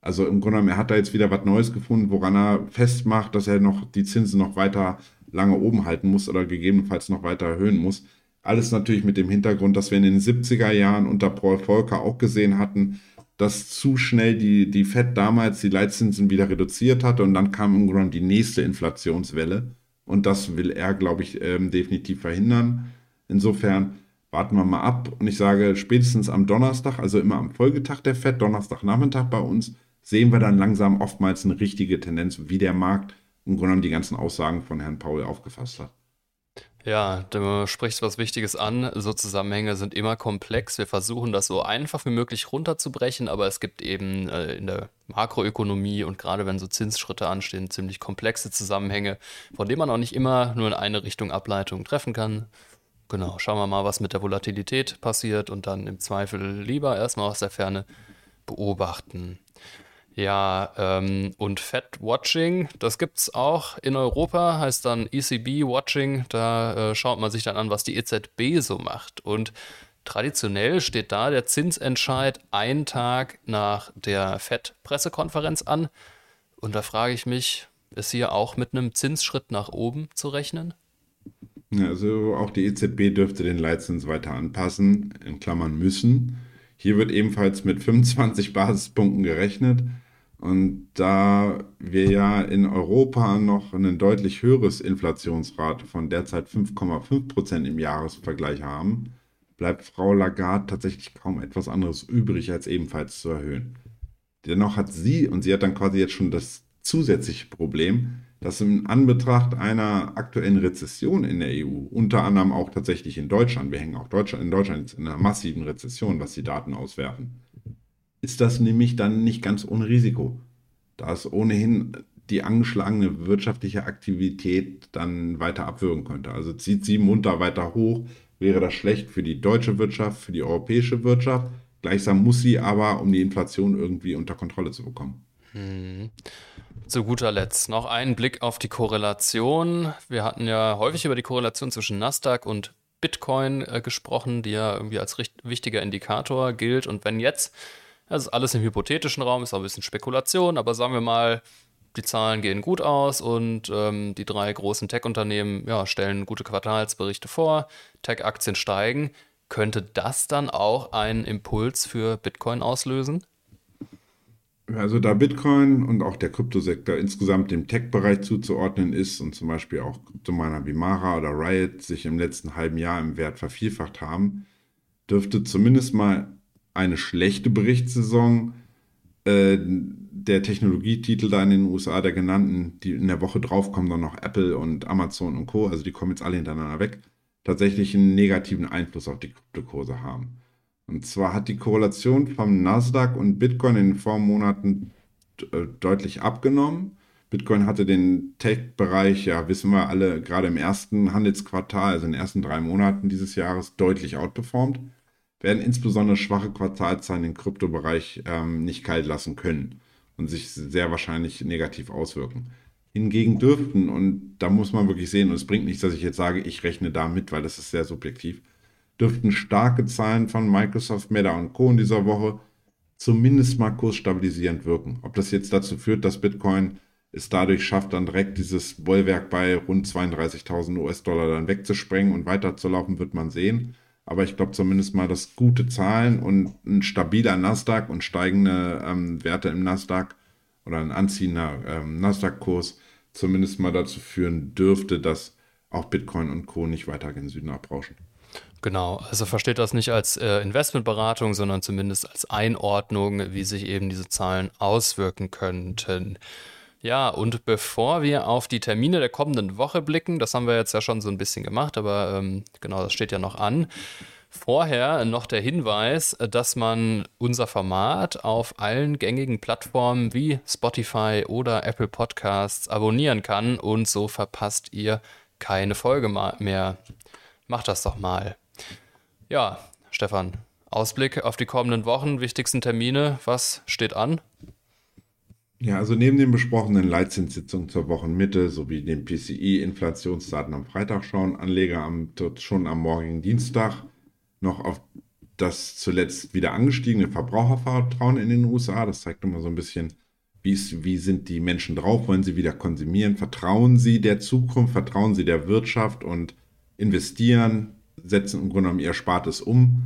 Also im Grunde genommen, er hat da jetzt wieder was Neues gefunden, woran er festmacht, dass er noch die Zinsen noch weiter lange oben halten muss oder gegebenenfalls noch weiter erhöhen muss. Alles natürlich mit dem Hintergrund, dass wir in den 70er Jahren unter Paul Volcker auch gesehen hatten, dass zu schnell die, die FED damals die Leitzinsen wieder reduziert hatte und dann kam im Grunde die nächste Inflationswelle. Und das will er, glaube ich, ähm, definitiv verhindern. Insofern warten wir mal ab. Und ich sage, spätestens am Donnerstag, also immer am Folgetag der FED, Donnerstagnachmittag bei uns, sehen wir dann langsam oftmals eine richtige Tendenz, wie der Markt im Grunde genommen die ganzen Aussagen von Herrn Paul aufgefasst hat. Ja, du sprichst was Wichtiges an. So Zusammenhänge sind immer komplex. Wir versuchen das so einfach wie möglich runterzubrechen, aber es gibt eben äh, in der Makroökonomie und gerade wenn so Zinsschritte anstehen, ziemlich komplexe Zusammenhänge, von denen man auch nicht immer nur in eine Richtung Ableitung treffen kann. Genau, schauen wir mal, was mit der Volatilität passiert und dann im Zweifel lieber erstmal aus der Ferne beobachten. Ja, ähm, und Fed Watching, das gibt es auch in Europa, heißt dann ECB Watching. Da äh, schaut man sich dann an, was die EZB so macht. Und traditionell steht da der Zinsentscheid einen Tag nach der Fed-Pressekonferenz an. Und da frage ich mich, ist hier auch mit einem Zinsschritt nach oben zu rechnen? Also auch die EZB dürfte den Leitzins weiter anpassen, in Klammern müssen. Hier wird ebenfalls mit 25 Basispunkten gerechnet. Und da wir ja in Europa noch eine deutlich höheres Inflationsrate von derzeit 5,5 Prozent im Jahresvergleich haben, bleibt Frau Lagarde tatsächlich kaum etwas anderes übrig, als ebenfalls zu erhöhen. Dennoch hat sie, und sie hat dann quasi jetzt schon das zusätzliche Problem, dass in Anbetracht einer aktuellen Rezession in der EU, unter anderem auch tatsächlich in Deutschland, wir hängen auch Deutschland, in Deutschland in einer massiven Rezession, was die Daten auswerfen, ist das nämlich dann nicht ganz ohne Risiko. Da es ohnehin die angeschlagene wirtschaftliche Aktivität dann weiter abwürgen könnte. Also zieht sie munter weiter hoch, wäre das schlecht für die deutsche Wirtschaft, für die europäische Wirtschaft. Gleichsam muss sie aber, um die Inflation irgendwie unter Kontrolle zu bekommen. Hm. Zu guter Letzt noch ein Blick auf die Korrelation. Wir hatten ja häufig über die Korrelation zwischen Nasdaq und Bitcoin äh, gesprochen, die ja irgendwie als wichtiger Indikator gilt. Und wenn jetzt, das ist alles im hypothetischen Raum, ist auch ein bisschen Spekulation, aber sagen wir mal, die Zahlen gehen gut aus und ähm, die drei großen Tech-Unternehmen ja, stellen gute Quartalsberichte vor, Tech-Aktien steigen. Könnte das dann auch einen Impuls für Bitcoin auslösen? Also da Bitcoin und auch der Kryptosektor insgesamt dem Tech-Bereich zuzuordnen ist und zum Beispiel auch Kryptominer wie Mara oder Riot sich im letzten halben Jahr im Wert vervielfacht haben, dürfte zumindest mal eine schlechte Berichtssaison äh, der Technologietitel da in den USA, der genannten, die in der Woche drauf kommen dann noch Apple und Amazon und Co., also die kommen jetzt alle hintereinander weg, tatsächlich einen negativen Einfluss auf die Kryptokurse haben. Und zwar hat die Korrelation vom Nasdaq und Bitcoin in den Vormonaten äh, deutlich abgenommen. Bitcoin hatte den Tech-Bereich, ja, wissen wir alle, gerade im ersten Handelsquartal, also in den ersten drei Monaten dieses Jahres, deutlich outperformed. Werden insbesondere schwache Quartalzahlen im Kryptobereich ähm, nicht kalt lassen können und sich sehr wahrscheinlich negativ auswirken. Hingegen dürften, und da muss man wirklich sehen, und es bringt nichts, dass ich jetzt sage, ich rechne da mit, weil das ist sehr subjektiv, dürften starke Zahlen von Microsoft, Meta und Co. in dieser Woche zumindest mal kursstabilisierend wirken. Ob das jetzt dazu führt, dass Bitcoin es dadurch schafft, dann direkt dieses Bollwerk bei rund 32.000 US-Dollar dann wegzusprengen und weiterzulaufen, wird man sehen. Aber ich glaube zumindest mal, dass gute Zahlen und ein stabiler Nasdaq und steigende ähm, Werte im Nasdaq oder ein anziehender ähm, Nasdaq-Kurs zumindest mal dazu führen dürfte, dass auch Bitcoin und Co. nicht weiter den Süden abrauschen. Genau, also versteht das nicht als äh, Investmentberatung, sondern zumindest als Einordnung, wie sich eben diese Zahlen auswirken könnten. Ja, und bevor wir auf die Termine der kommenden Woche blicken, das haben wir jetzt ja schon so ein bisschen gemacht, aber ähm, genau, das steht ja noch an. Vorher noch der Hinweis, dass man unser Format auf allen gängigen Plattformen wie Spotify oder Apple Podcasts abonnieren kann und so verpasst ihr keine Folge mehr. Macht das doch mal. Ja, Stefan, Ausblick auf die kommenden Wochen, wichtigsten Termine, was steht an? Ja, also neben den besprochenen Leitzinssitzungen zur Wochenmitte sowie den PCI-Inflationsdaten am Freitag schauen Anleger am, schon am morgigen Dienstag noch auf das zuletzt wieder angestiegene Verbrauchervertrauen in den USA. Das zeigt immer so ein bisschen, wie, ist, wie sind die Menschen drauf, wollen sie wieder konsumieren, vertrauen sie der Zukunft, vertrauen sie der Wirtschaft und investieren, setzen im Grunde genommen ihr Spartes um.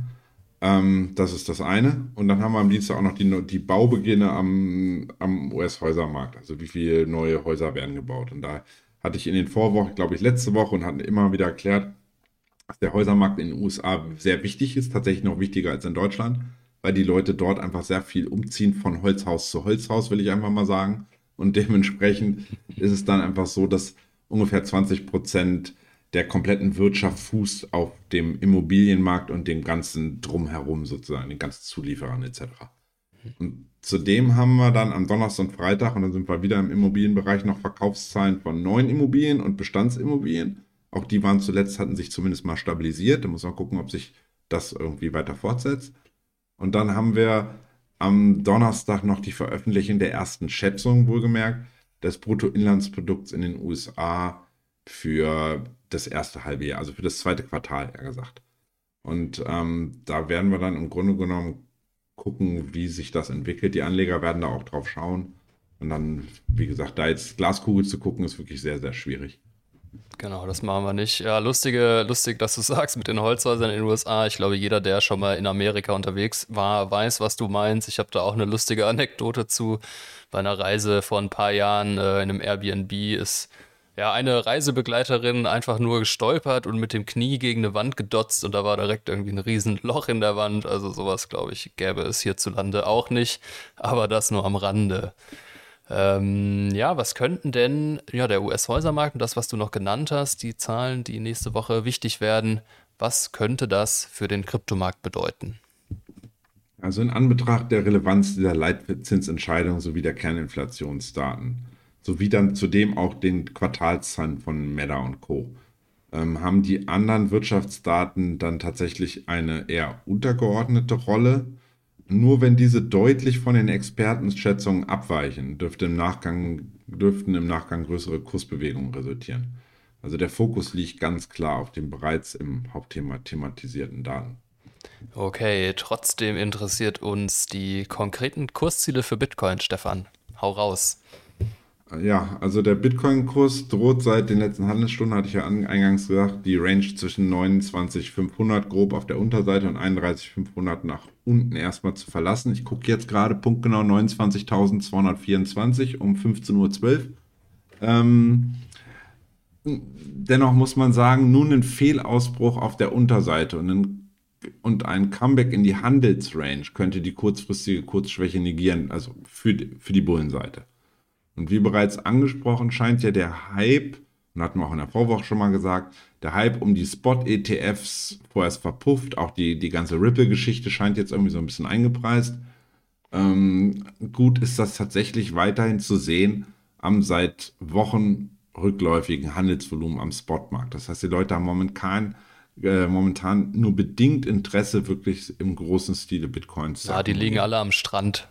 Ähm, das ist das eine. Und dann haben wir am Dienstag auch noch die, die Baubeginne am, am US-Häusermarkt. Also wie viele neue Häuser werden gebaut. Und da hatte ich in den Vorwochen, glaube ich, letzte Woche und hatten immer wieder erklärt, dass der Häusermarkt in den USA sehr wichtig ist, tatsächlich noch wichtiger als in Deutschland, weil die Leute dort einfach sehr viel umziehen von Holzhaus zu Holzhaus, will ich einfach mal sagen. Und dementsprechend ist es dann einfach so, dass ungefähr 20 Prozent der kompletten Wirtschaft fußt auf dem Immobilienmarkt und dem ganzen Drumherum sozusagen, den ganzen Zulieferern etc. Und zudem haben wir dann am Donnerstag und Freitag, und dann sind wir wieder im Immobilienbereich, noch Verkaufszahlen von neuen Immobilien und Bestandsimmobilien. Auch die waren zuletzt, hatten sich zumindest mal stabilisiert. Da muss man gucken, ob sich das irgendwie weiter fortsetzt. Und dann haben wir am Donnerstag noch die Veröffentlichung der ersten Schätzung, wohlgemerkt, des Bruttoinlandsprodukts in den USA für das erste halbe Jahr, also für das zweite Quartal, eher gesagt. Und ähm, da werden wir dann im Grunde genommen gucken, wie sich das entwickelt. Die Anleger werden da auch drauf schauen. Und dann, wie gesagt, da jetzt Glaskugel zu gucken, ist wirklich sehr, sehr schwierig. Genau, das machen wir nicht. Ja, lustige, lustig, dass du sagst mit den Holzhäusern in den USA. Ich glaube, jeder, der schon mal in Amerika unterwegs war, weiß, was du meinst. Ich habe da auch eine lustige Anekdote zu. Bei einer Reise vor ein paar Jahren äh, in einem Airbnb ist ja, eine Reisebegleiterin einfach nur gestolpert und mit dem Knie gegen eine Wand gedotzt und da war direkt irgendwie ein Riesenloch in der Wand. Also sowas, glaube ich, gäbe es hierzulande auch nicht. Aber das nur am Rande. Ähm, ja, was könnten denn ja, der US-Häusermarkt und das, was du noch genannt hast, die Zahlen, die nächste Woche wichtig werden, was könnte das für den Kryptomarkt bedeuten? Also in Anbetracht der Relevanz dieser Leitzinsentscheidung sowie der Kerninflationsdaten, sowie dann zudem auch den Quartalszahlen von Meta und Co., ähm, haben die anderen Wirtschaftsdaten dann tatsächlich eine eher untergeordnete Rolle. Nur wenn diese deutlich von den Expertenschätzungen abweichen, dürfte im Nachgang, dürften im Nachgang größere Kursbewegungen resultieren. Also der Fokus liegt ganz klar auf den bereits im Hauptthema thematisierten Daten. Okay, trotzdem interessiert uns die konkreten Kursziele für Bitcoin, Stefan. Hau raus. Ja, also der Bitcoin-Kurs droht seit den letzten Handelsstunden, hatte ich ja eingangs gesagt, die Range zwischen 29.500 grob auf der Unterseite und 31.500 nach unten erstmal zu verlassen. Ich gucke jetzt gerade punktgenau 29.224 um 15.12 Uhr. Ähm, dennoch muss man sagen, nun ein Fehlausbruch auf der Unterseite und ein, und ein Comeback in die Handelsrange könnte die kurzfristige Kurzschwäche negieren, also für, für die Bullenseite. Und wie bereits angesprochen, scheint ja der Hype, und hatten wir auch in der Vorwoche schon mal gesagt, der Hype um die Spot-ETFs vorerst verpufft. Auch die, die ganze Ripple-Geschichte scheint jetzt irgendwie so ein bisschen eingepreist. Ähm, gut ist das tatsächlich weiterhin zu sehen am seit Wochen rückläufigen Handelsvolumen am Spotmarkt. Das heißt, die Leute haben momentan, äh, momentan nur bedingt Interesse, wirklich im großen Stile Bitcoins zu Ja, die liegen alle am Strand.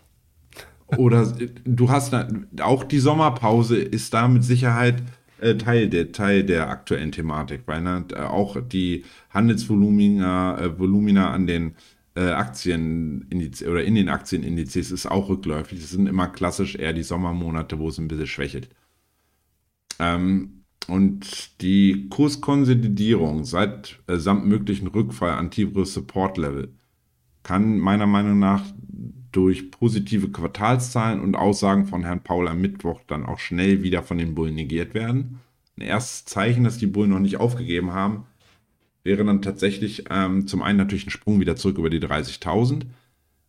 Oder du hast auch die Sommerpause ist da mit Sicherheit äh, Teil, der, Teil der aktuellen Thematik, weil ne, auch die Handelsvolumina äh, Volumina an den äh, Aktien oder in den Aktienindizes ist auch rückläufig. Das sind immer klassisch eher die Sommermonate, wo es ein bisschen schwächelt. Ähm, und die Kurskonsolidierung seit äh, samt möglichen Rückfall an tieferes Support-Level kann meiner Meinung nach durch positive Quartalszahlen und Aussagen von Herrn Paul am Mittwoch dann auch schnell wieder von den Bullen negiert werden. Ein erstes Zeichen, dass die Bullen noch nicht aufgegeben haben, wäre dann tatsächlich ähm, zum einen natürlich ein Sprung wieder zurück über die 30.000,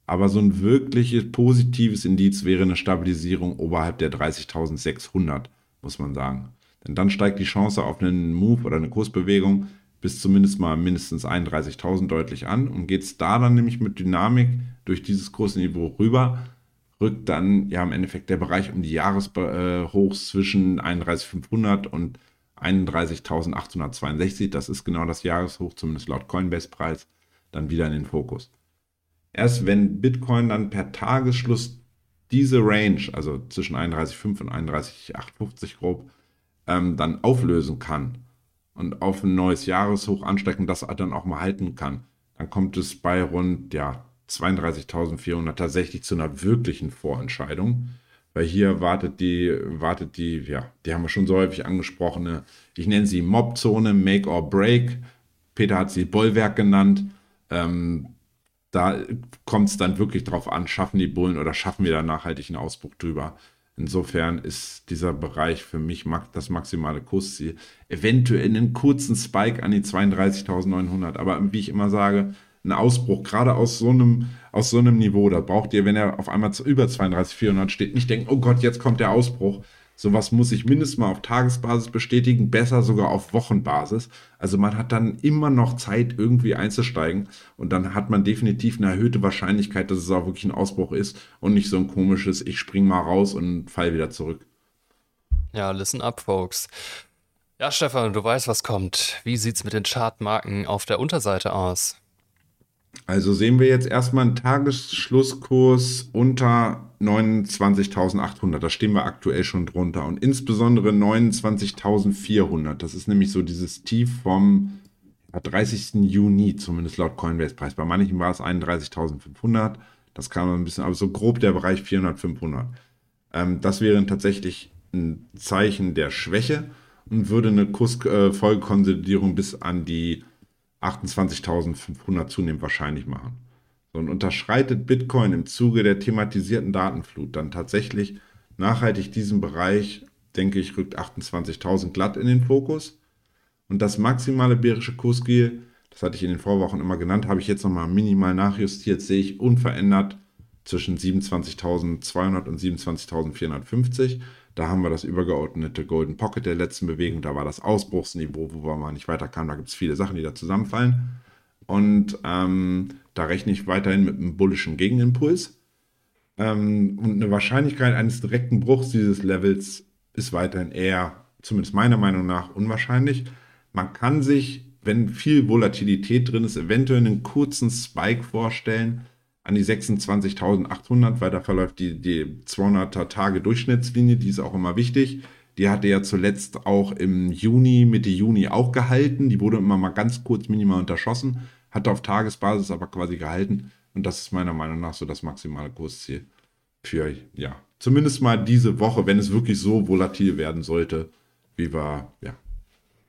aber so ein wirkliches positives Indiz wäre eine Stabilisierung oberhalb der 30.600, muss man sagen. Denn dann steigt die Chance auf einen Move oder eine Kursbewegung bis zumindest mal mindestens 31.000 deutlich an und geht es da dann nämlich mit Dynamik durch dieses große Niveau rüber, rückt dann ja im Endeffekt der Bereich um die Jahreshochs zwischen 31.500 und 31.862, das ist genau das Jahreshoch, zumindest laut Coinbase-Preis, dann wieder in den Fokus. Erst wenn Bitcoin dann per Tagesschluss diese Range, also zwischen 31,5 und 31,850 grob, ähm, dann auflösen kann und auf ein neues Jahreshoch anstecken, das dann auch mal halten kann, dann kommt es bei rund ja, 32.400 tatsächlich zu einer wirklichen Vorentscheidung. Weil hier wartet die, wartet die, ja, die haben wir schon so häufig angesprochene, ich nenne sie Mobzone, Make or Break. Peter hat sie Bollwerk genannt. Ähm, da kommt es dann wirklich drauf an, schaffen die Bullen oder schaffen wir da nachhaltig einen Ausbruch drüber. Insofern ist dieser Bereich für mich das maximale Kursziel. Eventuell einen kurzen Spike an die 32.900. Aber wie ich immer sage, ein Ausbruch, gerade aus so einem, aus so einem Niveau, da braucht ihr, wenn er auf einmal über 32.400 steht, nicht denken, oh Gott, jetzt kommt der Ausbruch, Sowas muss ich mindestens mal auf Tagesbasis bestätigen, besser sogar auf Wochenbasis. Also man hat dann immer noch Zeit, irgendwie einzusteigen und dann hat man definitiv eine erhöhte Wahrscheinlichkeit, dass es auch wirklich ein Ausbruch ist und nicht so ein komisches, ich spring mal raus und fall wieder zurück. Ja, listen up, folks. Ja, Stefan, du weißt, was kommt. Wie sieht's mit den Chartmarken auf der Unterseite aus? Also sehen wir jetzt erstmal einen Tagesschlusskurs unter 29.800. Da stehen wir aktuell schon drunter. Und insbesondere 29.400. Das ist nämlich so dieses Tief vom 30. Juni, zumindest laut Coinbase-Preis. Bei manchen war es 31.500. Das kam ein bisschen, aber so grob der Bereich 400, 500. Ähm, das wäre tatsächlich ein Zeichen der Schwäche und würde eine Kursfolgekonsolidierung äh, bis an die 28.500 zunehmend wahrscheinlich machen. Und unterschreitet Bitcoin im Zuge der thematisierten Datenflut dann tatsächlich nachhaltig diesen Bereich, denke ich, rückt 28.000 glatt in den Fokus. Und das maximale bärische Kursziel, das hatte ich in den Vorwochen immer genannt, habe ich jetzt nochmal minimal nachjustiert, sehe ich unverändert zwischen 27.200 und 27.450. Da haben wir das übergeordnete Golden Pocket der letzten Bewegung. Da war das Ausbruchsniveau, wo wir mal nicht weiterkamen. Da gibt es viele Sachen, die da zusammenfallen. Und ähm, da rechne ich weiterhin mit einem bullischen Gegenimpuls. Ähm, und eine Wahrscheinlichkeit eines direkten Bruchs dieses Levels ist weiterhin eher, zumindest meiner Meinung nach, unwahrscheinlich. Man kann sich, wenn viel Volatilität drin ist, eventuell einen kurzen Spike vorstellen an die 26.800, weil da verläuft die, die 200er Tage Durchschnittslinie, die ist auch immer wichtig. Die hatte ja zuletzt auch im Juni, Mitte Juni auch gehalten. Die wurde immer mal ganz kurz minimal unterschossen, hatte auf Tagesbasis aber quasi gehalten. Und das ist meiner Meinung nach so das maximale Kursziel für, ja, zumindest mal diese Woche, wenn es wirklich so volatil werden sollte, wie wir ja,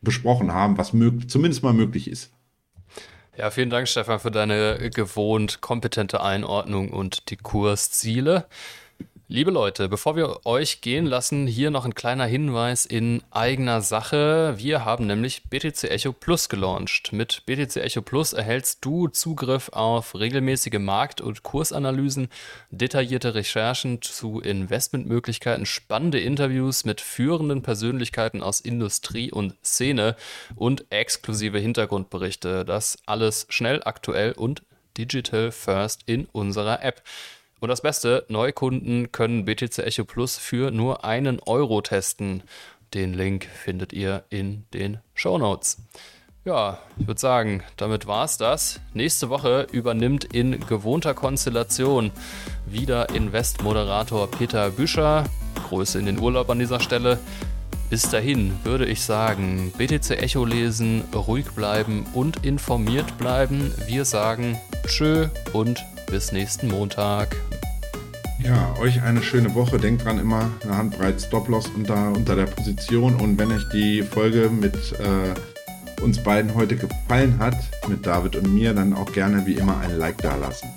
besprochen haben, was zumindest mal möglich ist. Ja, vielen Dank, Stefan, für deine gewohnt kompetente Einordnung und die Kursziele. Liebe Leute, bevor wir euch gehen lassen, hier noch ein kleiner Hinweis in eigener Sache. Wir haben nämlich BTC Echo Plus gelauncht. Mit BTC Echo Plus erhältst du Zugriff auf regelmäßige Markt- und Kursanalysen, detaillierte Recherchen zu Investmentmöglichkeiten, spannende Interviews mit führenden Persönlichkeiten aus Industrie und Szene und exklusive Hintergrundberichte. Das alles schnell, aktuell und digital first in unserer App. Und das Beste, Neukunden können BTC Echo Plus für nur einen Euro testen. Den Link findet ihr in den Show Notes. Ja, ich würde sagen, damit war es das. Nächste Woche übernimmt in gewohnter Konstellation wieder Invest-Moderator Peter Büscher. Größe in den Urlaub an dieser Stelle. Bis dahin würde ich sagen, BTC Echo lesen, ruhig bleiben und informiert bleiben. Wir sagen Tschö und bis nächsten Montag. Ja, euch eine schöne Woche. Denkt dran, immer eine Handbreit Stop-Loss unter, unter der Position. Und wenn euch die Folge mit äh, uns beiden heute gefallen hat, mit David und mir, dann auch gerne wie immer ein Like dalassen.